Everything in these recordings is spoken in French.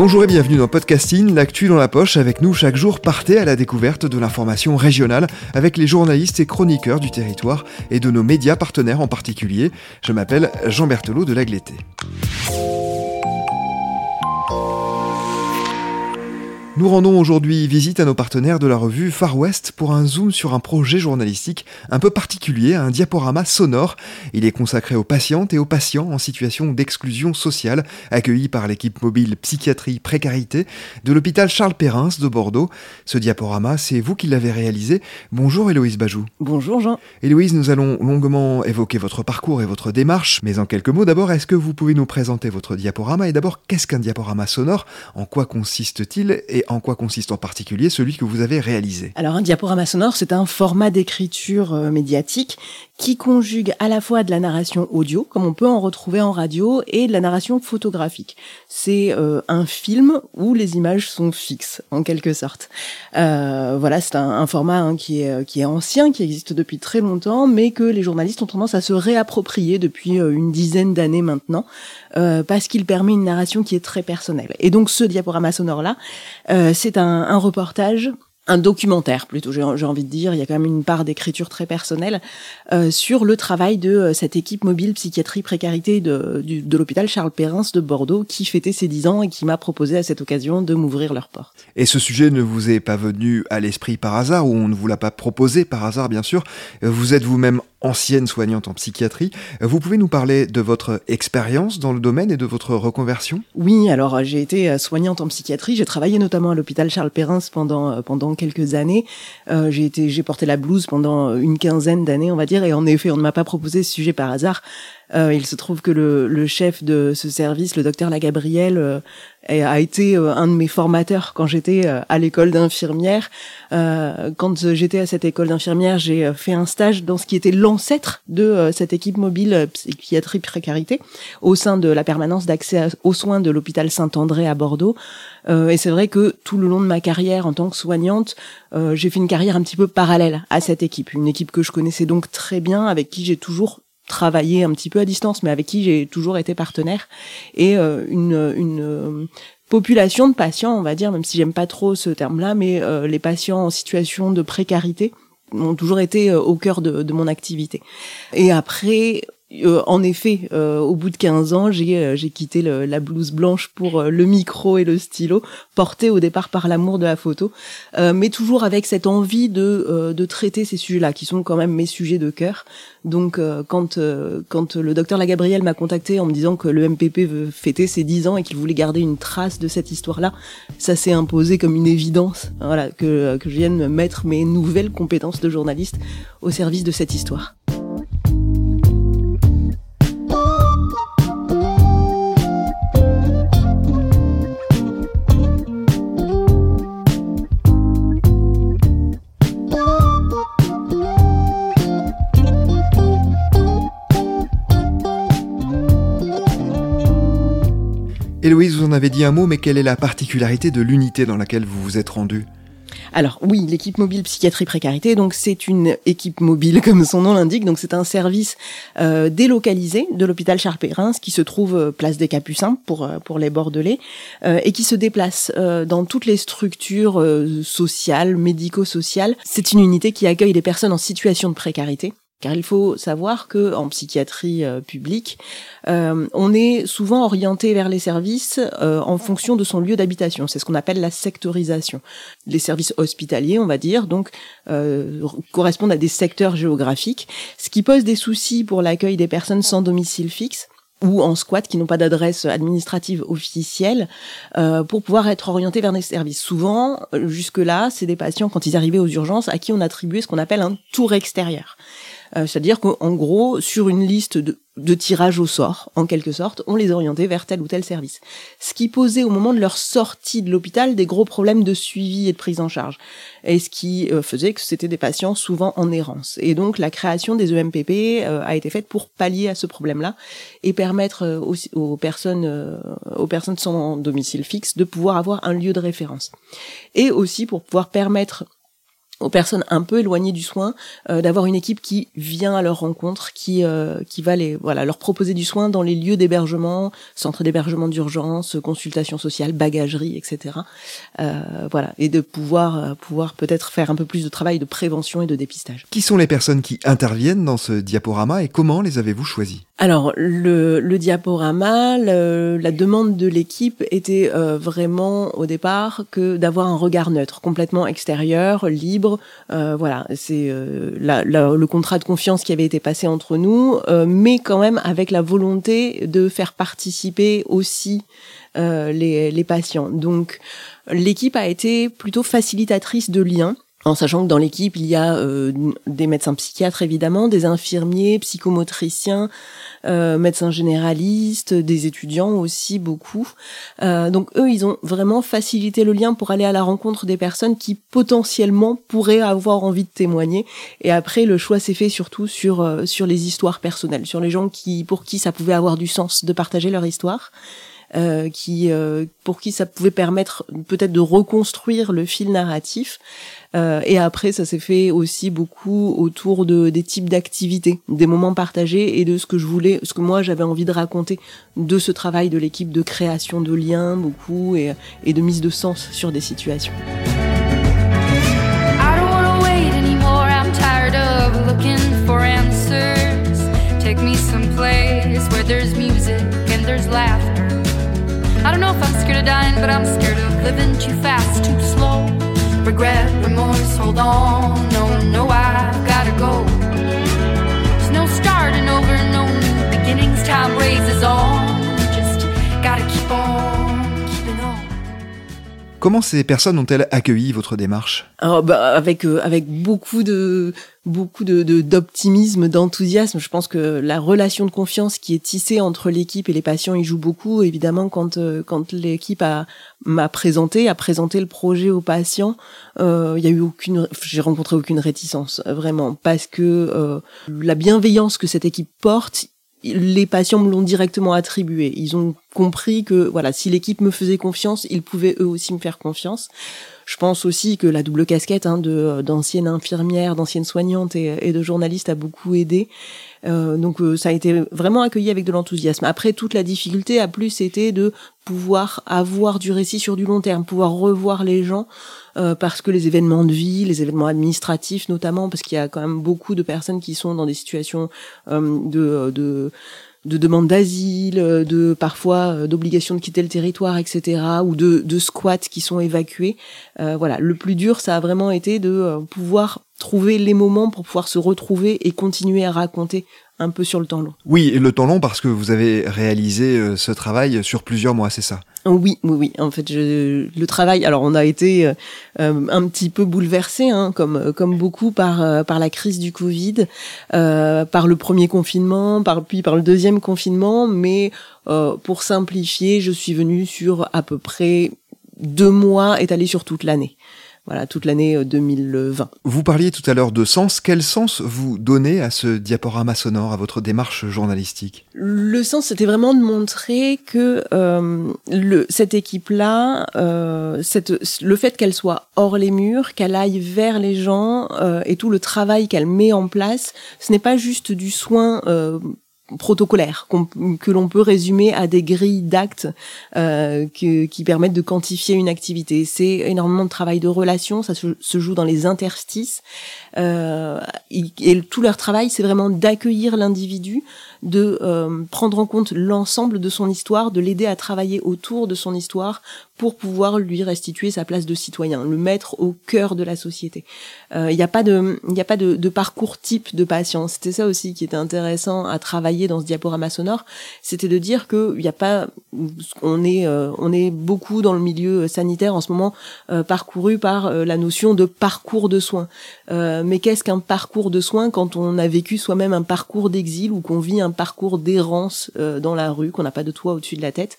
Bonjour et bienvenue dans Podcasting, l'actu dans la poche avec nous chaque jour partez à la découverte de l'information régionale avec les journalistes et chroniqueurs du territoire et de nos médias partenaires en particulier. Je m'appelle Jean Berthelot de l'Agleté. Nous rendons aujourd'hui visite à nos partenaires de la revue Far West pour un zoom sur un projet journalistique un peu particulier, un diaporama sonore. Il est consacré aux patientes et aux patients en situation d'exclusion sociale, accueillis par l'équipe mobile psychiatrie précarité de l'hôpital Charles Perrins de Bordeaux. Ce diaporama, c'est vous qui l'avez réalisé. Bonjour Héloïse Bajou. Bonjour Jean. Héloïse, nous allons longuement évoquer votre parcours et votre démarche, mais en quelques mots d'abord, est-ce que vous pouvez nous présenter votre diaporama? Et d'abord, qu'est-ce qu'un diaporama sonore? En quoi consiste-t-il? Et en quoi consiste en particulier celui que vous avez réalisé Alors un diaporama sonore, c'est un format d'écriture euh, médiatique qui conjugue à la fois de la narration audio, comme on peut en retrouver en radio, et de la narration photographique. C'est euh, un film où les images sont fixes, en quelque sorte. Euh, voilà, c'est un, format hein, qui, est, qui est ancien, qui existe depuis très longtemps, mais que les journalistes ont tendance à se réapproprier depuis une dizaine d'années maintenant, parce qu'il permet une narration qui est très personnelle. Et donc ce diaporama sonore-là, c'est un, reportage un documentaire plutôt, j'ai envie de dire. Il y a quand même une part d'écriture très personnelle euh, sur le travail de euh, cette équipe mobile psychiatrie précarité de, de l'hôpital Charles Perrins de Bordeaux qui fêtait ses 10 ans et qui m'a proposé à cette occasion de m'ouvrir leurs portes. Et ce sujet ne vous est pas venu à l'esprit par hasard ou on ne vous l'a pas proposé par hasard, bien sûr. Vous êtes vous-même ancienne soignante en psychiatrie. Vous pouvez nous parler de votre expérience dans le domaine et de votre reconversion? Oui, alors j'ai été soignante en psychiatrie. J'ai travaillé notamment à l'hôpital Charles Perrins pendant pendant quelques années. Euh, j'ai été, j'ai porté la blouse pendant une quinzaine d'années, on va dire, et en effet, on ne m'a pas proposé ce sujet par hasard. Euh, il se trouve que le, le, chef de ce service, le docteur Lagabriel, euh, a été euh, un de mes formateurs quand j'étais euh, à l'école d'infirmière. Euh, quand j'étais à cette école d'infirmière, j'ai fait un stage dans ce qui était l'ancêtre de cette équipe mobile psychiatrie précarité au sein de la permanence d'accès aux soins de l'hôpital Saint-André à Bordeaux. et c'est vrai que tout le long de ma carrière en tant que soignante, j'ai fait une carrière un petit peu parallèle à cette équipe, une équipe que je connaissais donc très bien, avec qui j'ai toujours travaillé un petit peu à distance, mais avec qui j'ai toujours été partenaire, et euh, une, une euh, population de patients, on va dire, même si j'aime pas trop ce terme-là, mais euh, les patients en situation de précarité ont toujours été au cœur de, de mon activité. Et après, euh, en effet, euh, au bout de 15 ans, j'ai euh, quitté le, la blouse blanche pour le micro et le stylo, porté au départ par l'amour de la photo, mais toujours avec cette envie de, de traiter ces sujets-là, qui sont quand même mes sujets de cœur. Donc, quand, quand le docteur Lagabriel m'a contacté en me disant que le MPP veut fêter ses 10 ans et qu'il voulait garder une trace de cette histoire-là, ça s'est imposé comme une évidence, voilà, que, que je vienne mettre mes nouvelles compétences de journaliste au service de cette histoire. Avez dit un mot, mais quelle est la particularité de l'unité dans laquelle vous vous êtes rendue alors oui, l'équipe mobile psychiatrie précarité, donc c'est une équipe mobile comme son nom l'indique, donc c'est un service euh, délocalisé de l'hôpital Charles Perrins qui se trouve euh, place des Capucins pour euh, pour les Bordelais et qui se déplace dans toutes les structures sociales, médico-sociales. C'est une unité qui accueille les personnes en situation de précarité car il faut savoir que en psychiatrie euh, publique, euh, on est souvent orienté vers les services euh, en fonction de son lieu d'habitation. C'est ce qu'on appelle la sectorisation. Les services hospitaliers, on va dire, donc correspondent à des secteurs géographiques, ce qui pose des soucis pour l'accueil des personnes sans domicile fixe ou en squat qui n'ont pas d'adresse administrative officielle pour pouvoir être orientés vers des services. Souvent, jusque-là, c'est des patients, quand ils arrivaient aux urgences, à qui on attribuait ce qu'on appelle un tour extérieur. C'est-à-dire qu'en gros, sur une liste de, de tirage au sort, en quelque sorte, on les orientait vers tel ou tel service. Ce qui posait au moment de leur sortie de l'hôpital des gros problèmes de suivi et de prise en charge. Et ce qui faisait que c'était des patients souvent en errance. Et donc la création des EMPP a été faite pour pallier à ce problème-là et permettre aux, aux personnes aux personnes sans domicile fixe de pouvoir avoir un lieu de référence. Et aussi pour pouvoir permettre aux personnes un peu éloignées du soin euh, d'avoir une équipe qui vient à leur rencontre, qui euh, qui va les voilà leur proposer du soin dans les lieux d'hébergement, centres d'hébergement d'urgence, consultation sociale, bagagerie, etc. Euh, voilà et de pouvoir euh, pouvoir peut-être faire un peu plus de travail de prévention et de dépistage. Qui sont les personnes qui interviennent dans ce diaporama et comment les avez-vous choisis Alors le, le diaporama, le, la demande de l'équipe était euh, vraiment au départ que d'avoir un regard neutre, complètement extérieur, libre euh, voilà, c'est euh, le contrat de confiance qui avait été passé entre nous, euh, mais quand même avec la volonté de faire participer aussi les, les patients. Donc l'équipe a été plutôt facilitatrice de liens en sachant que dans l'équipe, il y a euh, des médecins psychiatres évidemment, des infirmiers, psychomotriciens, euh, médecins généralistes, des étudiants aussi beaucoup. Euh, donc eux, ils ont vraiment facilité le lien pour aller à la rencontre des personnes qui potentiellement pourraient avoir envie de témoigner. Et après, le choix s'est fait surtout sur euh, sur les histoires personnelles, sur les gens qui pour qui ça pouvait avoir du sens de partager leur histoire. Euh, qui euh, pour qui ça pouvait permettre peut-être de reconstruire le fil narratif. Euh, et après, ça s'est fait aussi beaucoup autour de des types d'activités, des moments partagés et de ce que je voulais, ce que moi j'avais envie de raconter de ce travail de l'équipe de création de liens, beaucoup et, et de mise de sens sur des situations. Dying, but I'm scared of living too fast, too slow. Regret, remorse, hold on. Comment ces personnes ont-elles accueilli votre démarche? Alors, bah, avec euh, avec beaucoup de beaucoup de d'optimisme, d'enthousiasme. Je pense que la relation de confiance qui est tissée entre l'équipe et les patients y joue beaucoup. Évidemment, quand euh, quand l'équipe a m'a présenté, a présenté le projet aux patients, euh, il y a eu aucune, j'ai rencontré aucune réticence vraiment parce que la bienveillance que cette équipe porte, les patients me l'ont directement attribué. Ils ont compris que voilà, si l'équipe me faisait confiance, ils pouvaient eux aussi me faire confiance. Je pense aussi que la double casquette hein, de euh, d'ancienne infirmière, d'ancienne soignante et, de journaliste a beaucoup aidé. Euh, donc euh, ça a été vraiment accueilli avec de l'enthousiasme. Après, toute la difficulté a plus été de pouvoir avoir du récit sur du long terme, pouvoir revoir les gens, parce que les événements de vie, les événements administratifs notamment, parce qu'il y a quand même beaucoup de personnes qui sont dans des situations de, de de demande d'asile, euh, de parfois euh, d'obligation de quitter le territoire, etc., ou de, de squats qui sont évacués. Euh, voilà, le plus dur, ça a vraiment été de pouvoir trouver les moments pour pouvoir se retrouver et continuer à raconter un peu sur le temps long. Oui, le temps long parce que vous avez réalisé ce travail sur plusieurs mois, c'est ça? Oui, oui, oui. En fait, je, le travail. Alors, on a été euh, euh, un petit peu bouleversé, hein, comme comme beaucoup par euh, par la crise du Covid, par le premier confinement, par puis par le deuxième confinement. Mais pour simplifier, je suis venue sur à peu près deux mois étalés sur toute l'année voilà, toute l'année 2020. Euh, vous parliez tout à l'heure de sens. Quel sens vous donnez à ce diaporama sonore, à votre démarche journalistique? Le sens, c'était vraiment de montrer que euh, le, cette équipe-là, euh, le fait qu'elle soit hors les murs, qu'elle aille vers les gens euh, et tout le travail qu'elle met en place, ce n'est pas juste du soin euh, protocolaire que l'on peut résumer à des grilles d'actes euh, qui permettent de quantifier une activité. C'est énormément de travail de relation, ça se, joue dans les interstices. Euh, et, tout leur travail, c'est vraiment d'accueillir l'individu, de euh, prendre en compte l'ensemble de son histoire, de l'aider à travailler autour de son histoire pour pouvoir lui restituer sa place de citoyen, le mettre au cœur de la société. Il euh, n'y a pas de, il a pas de, de, parcours type de patient. C'était ça aussi qui était intéressant à travailler dans ce diaporama sonore, c'était de dire que il a pas, on est, euh, on est beaucoup dans le milieu sanitaire en ce moment euh, parcouru par la notion de parcours de soins. mais qu'est-ce qu'un parcours de soins quand on a vécu soi-même un parcours d'exil ou qu'on vit un parcours d'errance dans la rue, qu'on n'a pas de toit au-dessus de la tête?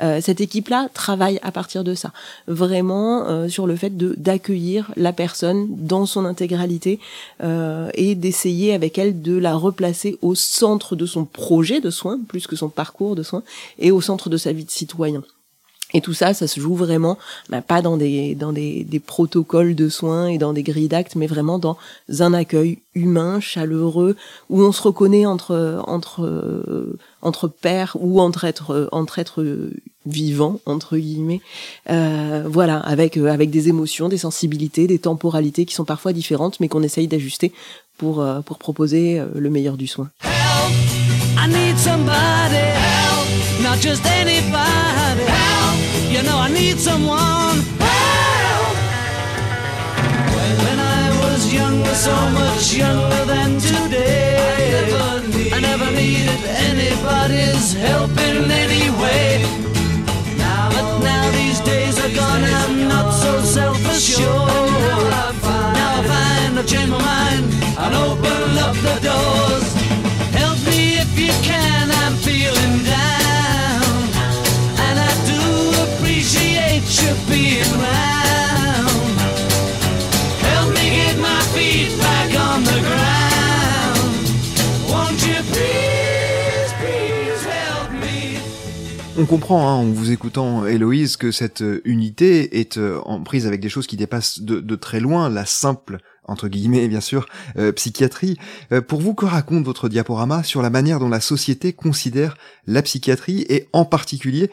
Cette équipe-là travaille à partir de ça, vraiment euh, sur le fait de d'accueillir la personne dans son intégralité euh, et d'essayer avec elle de la replacer au centre de son projet de soins, plus que son parcours de soins, et au centre de sa vie de citoyen. Et tout ça, ça se joue vraiment, bah, pas dans des dans des, des, protocoles de soins et dans des grilles d'actes, mais vraiment dans un accueil humain, chaleureux, où on se reconnaît entre entre euh, entre pairs ou entre êtres entre êtres vivants entre guillemets. Euh, voilà, avec euh, avec des émotions, des sensibilités, des temporalités qui sont parfois différentes, mais qu'on essaye d'ajuster pour euh, pour proposer le meilleur du soin. Anybody's help in. On comprend hein, en vous écoutant Héloïse que cette unité est euh, en prise avec des choses qui dépassent de, très loin la simple entre guillemets bien sûr, euh, psychiatrie. Euh, pour vous, que raconte votre diaporama sur la manière dont la société considère la psychiatrie et en particulier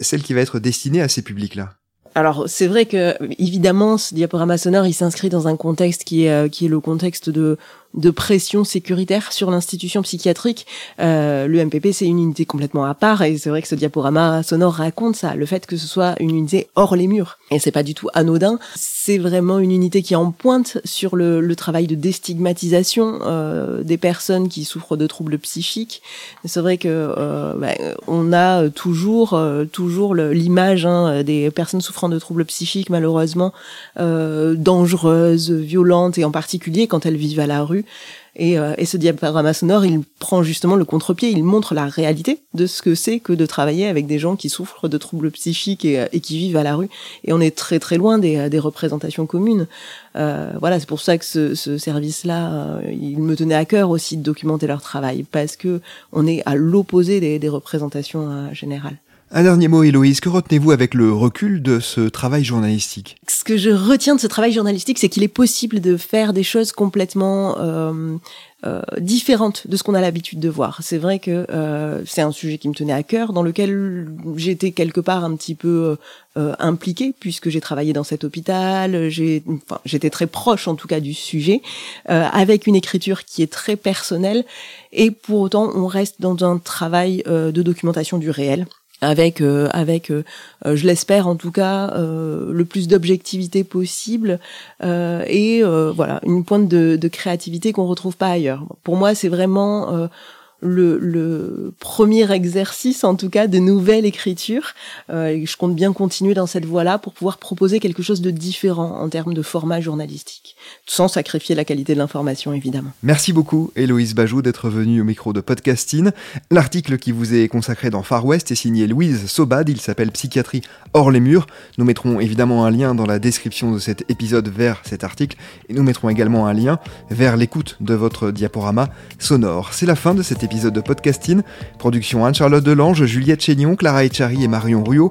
celle qui va être destinée à ces publics-là? Alors c'est vrai que évidemment ce diaporama sonore il s'inscrit dans un contexte qui est euh, qui est le contexte de de pression sécuritaire sur l'institution psychiatrique. Euh, le MPP, c'est une unité complètement à part, et c'est vrai que ce diaporama sonore raconte ça, le fait que ce soit une unité hors les murs. Et c'est pas du tout anodin. C'est vraiment une unité qui est en pointe sur le, le travail de déstigmatisation euh, des personnes qui souffrent de troubles psychiques. C'est vrai que euh, bah, on a toujours euh, toujours l'image hein, des personnes souffrant de troubles psychiques malheureusement euh, dangereuses, violentes, et en particulier quand elles vivent à la rue et, euh, et, ce diaporama sonore, il prend justement le contre-pied, il montre la réalité de ce que c'est que de travailler avec des gens qui souffrent de troubles psychiques et, euh, qui vivent à la rue. Et on est très très loin des, euh, représentations communes. Voilà, c'est pour ça que ce, ce service-là, il me tenait à cœur aussi de documenter leur travail, parce que on est à l'opposé des représentations générales. Un dernier mot, Héloïse, que retenez-vous avec le recul de ce travail journalistique Ce que je retiens de ce travail journalistique, c'est qu'il est possible de faire des choses complètement euh, euh, différentes de ce qu'on a l'habitude de voir. C'est vrai que euh, c'est un sujet qui me tenait à cœur, dans lequel j'étais quelque part un petit peu euh, impliquée, puisque j'ai travaillé dans cet hôpital, enfin, j'étais très proche en tout cas du sujet, euh, avec une écriture qui est très personnelle, et pour autant on reste dans un travail euh, de documentation du réel avec euh, avec euh, euh, je l'espère en tout cas le plus d'objectivité possible et voilà une pointe de, de créativité qu'on retrouve pas ailleurs. Pour moi c'est vraiment le, premier exercice, en tout cas, de nouvelle écriture. Euh, je compte bien continuer dans cette voie-là pour pouvoir proposer quelque chose de différent en termes de format journalistique, sans sacrifier la qualité de l'information, évidemment. Merci beaucoup, Héloïse Bajou, d'être venue au micro de Podcasting. L'article qui vous est consacré dans Far West est signé Louise Sobad. Il s'appelle Psychiatrie hors les murs. Nous mettrons évidemment un lien dans la description de cet épisode vers cet article et nous mettrons également un lien vers l'écoute de votre diaporama sonore. C'est la fin de cet épisode épisode de Podcasting. Production Anne-Charlotte Delange, Juliette Chénion, Clara Echari et Marion Ruot.